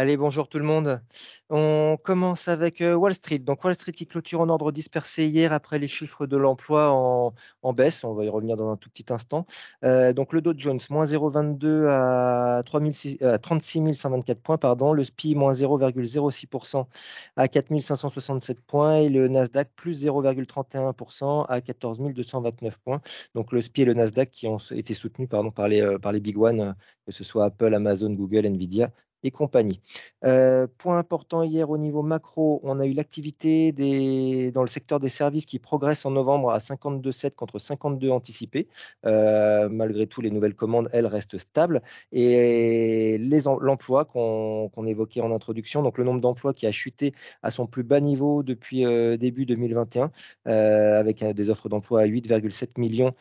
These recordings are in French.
Allez, bonjour tout le monde. On commence avec euh, Wall Street. Donc Wall Street qui clôture en ordre dispersé hier après les chiffres de l'emploi en, baisse. On va y revenir dans un tout petit instant. Euh, donc le Dow Jones, moins 0,22 à, 36 124 points. Pardon. Le SPI, moins 0,06% à 4 567 points. Et le Nasdaq, plus 0,31% à 14 229 points. Donc le SPI et le Nasdaq qui ont été soutenus par, les, euh, par les big ones, que ce soit Apple, Amazon, Google, Nvidia et compagnie. Euh, point important hier au niveau macro, on a eu l'activité dans le secteur des services qui progresse en novembre à 52,7 contre 52 anticipés. Euh, malgré tout, les nouvelles commandes, elles, restent stables. Et l'emploi qu'on évoquait en introduction, donc le nombre d'emplois qui a chuté à son plus bas niveau depuis euh, début 2021, avec des offres d'emploi à 8,7 millions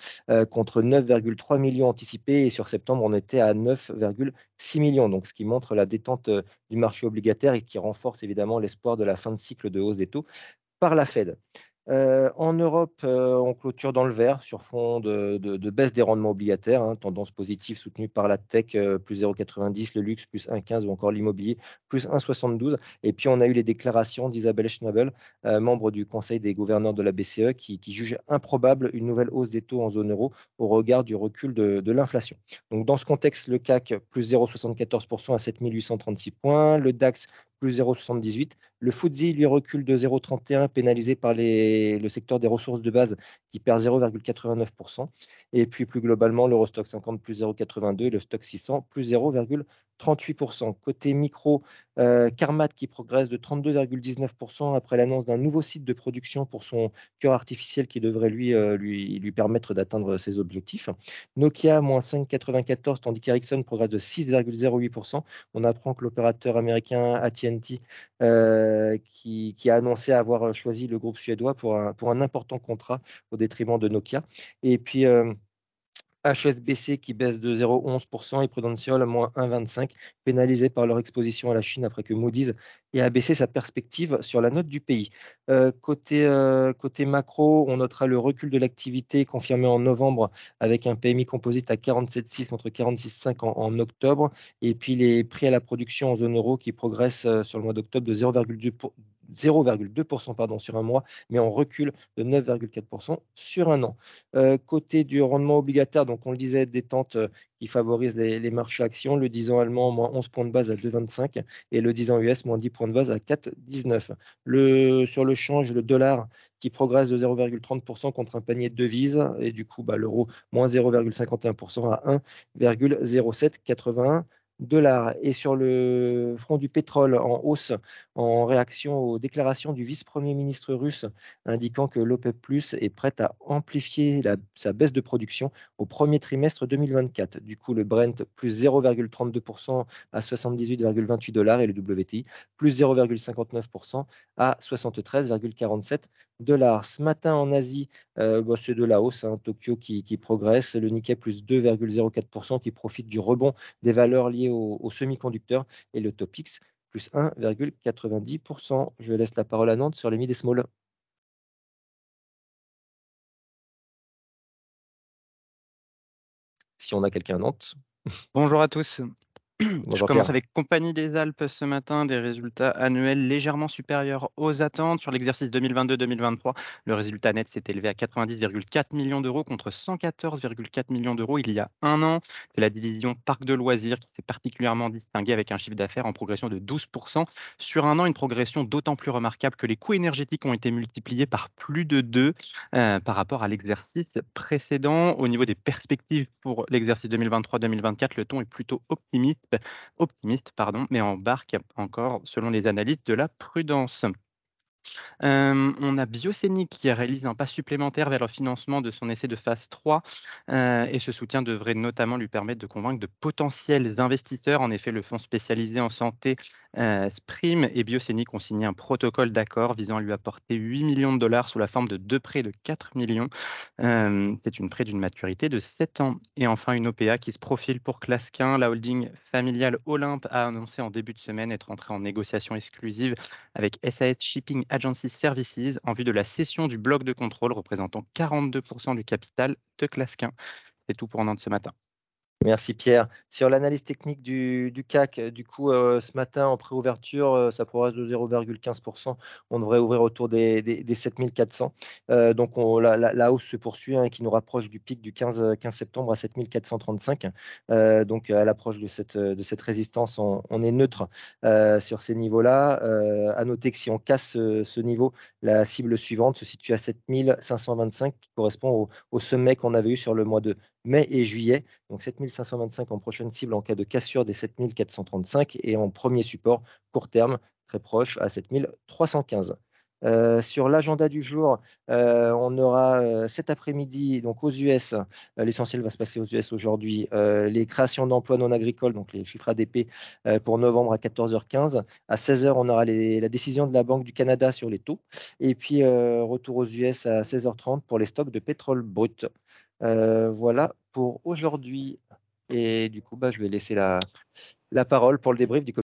contre 9,3 millions anticipés. Et sur septembre, on était à 9,6 millions, donc ce qui montre la détente euh, du marché obligataire et qui renforce évidemment l'espoir de la fin de cycle de hausse des taux par la Fed. Euh, en Europe, euh, on clôture dans le vert sur fond de, baisse des rendements obligataires, hein, tendance positive soutenue par la tech, euh, plus 0,90, le luxe, plus 1,15 ou encore l'immobilier, plus 1,72. Et puis, on a eu les déclarations d'Isabelle Schnabel, membre du conseil des gouverneurs de la BCE, qui, juge improbable une nouvelle hausse des taux en zone euro au regard du recul de, de l'inflation. Donc, dans ce contexte, le CAC, plus 0,74% à 7836 points, le DAX, plus 0,78. Le FTSE lui recule de 0,31, pénalisé par le secteur des ressources de base qui perd 0,89%. Et puis plus globalement, l'Eurostock 50 plus 0,82 et le Stock 600 plus 0,38%. Côté micro, euh, Carmat qui progresse de 32,19% après l'annonce d'un nouveau site de production pour son cœur artificiel qui devrait lui, euh, lui, lui permettre d'atteindre ses objectifs. Nokia, moins 5,94, tandis qu'Ericsson progresse de 6,08%. On apprend que l'opérateur américain AT&T euh, qui, a annoncé avoir choisi le groupe suédois pour un, pour un important contrat au détriment de Nokia. Et puis, HSBC qui baisse de 0,11% et Prudential à moins 1,25, pénalisé par leur exposition à la Chine après que Moody's ait abaissé sa perspective sur la note du pays. Euh, côté, euh, côté macro, on notera le recul de l'activité confirmé en novembre avec un PMI composite à 47,6 contre 46,5 en, en, octobre et puis les prix à la production en zone euro qui progressent euh, sur le mois d'octobre de 0,2 0,2% pardon, sur un mois, mais on recule de 9,4% sur un an. Euh, côté du rendement obligataire, donc on le disait, détente euh, qui favorise les, marchés actions, le 10 ans allemand moins 11 points de base à 2,25 et le 10 ans US moins 10 points de base à 4,19. Le, sur le change, le dollar qui progresse de 0,30% contre un panier de devises et du coup bah, l'euro moins 0,51% à 1,0781 dollars. Et sur le front du pétrole en hausse en réaction aux déclarations du vice-premier ministre russe indiquant que l'OPEP Plus est prête à amplifier sa baisse de production au premier trimestre 2024. Du coup, le Brent plus 0,32% à 78,28 dollars et le WTI plus 0,59% à 73,47 dollars. Ce matin en Asie, euh, bah, c'est de la hausse. Hein. Tokyo qui, progresse, le Nikkei plus 2,04% qui profite du rebond des valeurs liées aux, semi-conducteurs et le Topix plus 1,90%. Je laisse la parole à Nantes sur les mid et. Si on a quelqu'un à Nantes. Bonjour à tous. Je commence avec Compagnie des Alpes ce matin, des résultats annuels légèrement supérieurs aux attentes. Sur l'exercice 2022-2023, le résultat net s'est élevé à 90,4 millions d'euros contre 114,4 millions d'euros il y a un an. C'est la division parc de loisirs qui s'est particulièrement distinguée avec un chiffre d'affaires en progression de 12% sur un an, une progression d'autant plus remarquable que les coûts énergétiques ont été multipliés par plus de 2 euh, par rapport à l'exercice précédent. Au niveau des perspectives pour l'exercice 2023-2024, le ton est plutôt optimiste optimiste, pardon, mais embarque encore, selon les analystes, de la prudence on a Biocénic qui réalise un pas supplémentaire vers le financement de son essai de phase 3 et ce soutien devrait notamment lui permettre de convaincre de potentiels investisseurs. En effet, le fonds spécialisé en santé Sprim et Biocénic ont signé un protocole d'accord visant à lui apporter 8 millions de dollars sous la forme de deux prêts de 4 millions. C'est une prêt d'une maturité de 7 ans. Et enfin, une OPA qui se profile pour Clasquin. La holding familiale Olympe a annoncé en début de semaine être entrée en négociation exclusive avec SAS Shipping Agency Services en vue de la cession du bloc de contrôle représentant 42% du capital de Clasquin. C'est tout pour Nantes ce matin. Merci Pierre. Sur l'analyse technique du, CAC, du coup, euh, ce matin en préouverture, euh, ça progresse de 0,15%. On devrait ouvrir autour des, 7400. Euh, donc la, hausse se poursuit hein, qui nous rapproche du pic du 15, 15 septembre à 7435. donc à l'approche de cette, résistance, on, est neutre sur ces niveaux-là. à noter que si on casse ce, niveau, la cible suivante se situe à 7525 qui correspond au sommet qu'on avait eu sur le mois de mai et juillet. Donc 7525 en prochaine cible en cas de cassure des 7435 et en premier support court terme très proche à 7315. Euh, sur l'agenda du jour, euh, on aura euh, cet après-midi, donc aux US, l'essentiel va se passer aux US aujourd'hui, les créations d'emplois non agricoles, donc les chiffres ADP pour novembre à 14h15. À 16h, on aura la décision de la Banque du Canada sur les taux. Et puis, retour aux US à 16h30 pour les stocks de pétrole brut. Euh, voilà pour aujourd'hui. Et du coup, bah, je vais laisser la, la parole pour le débrief du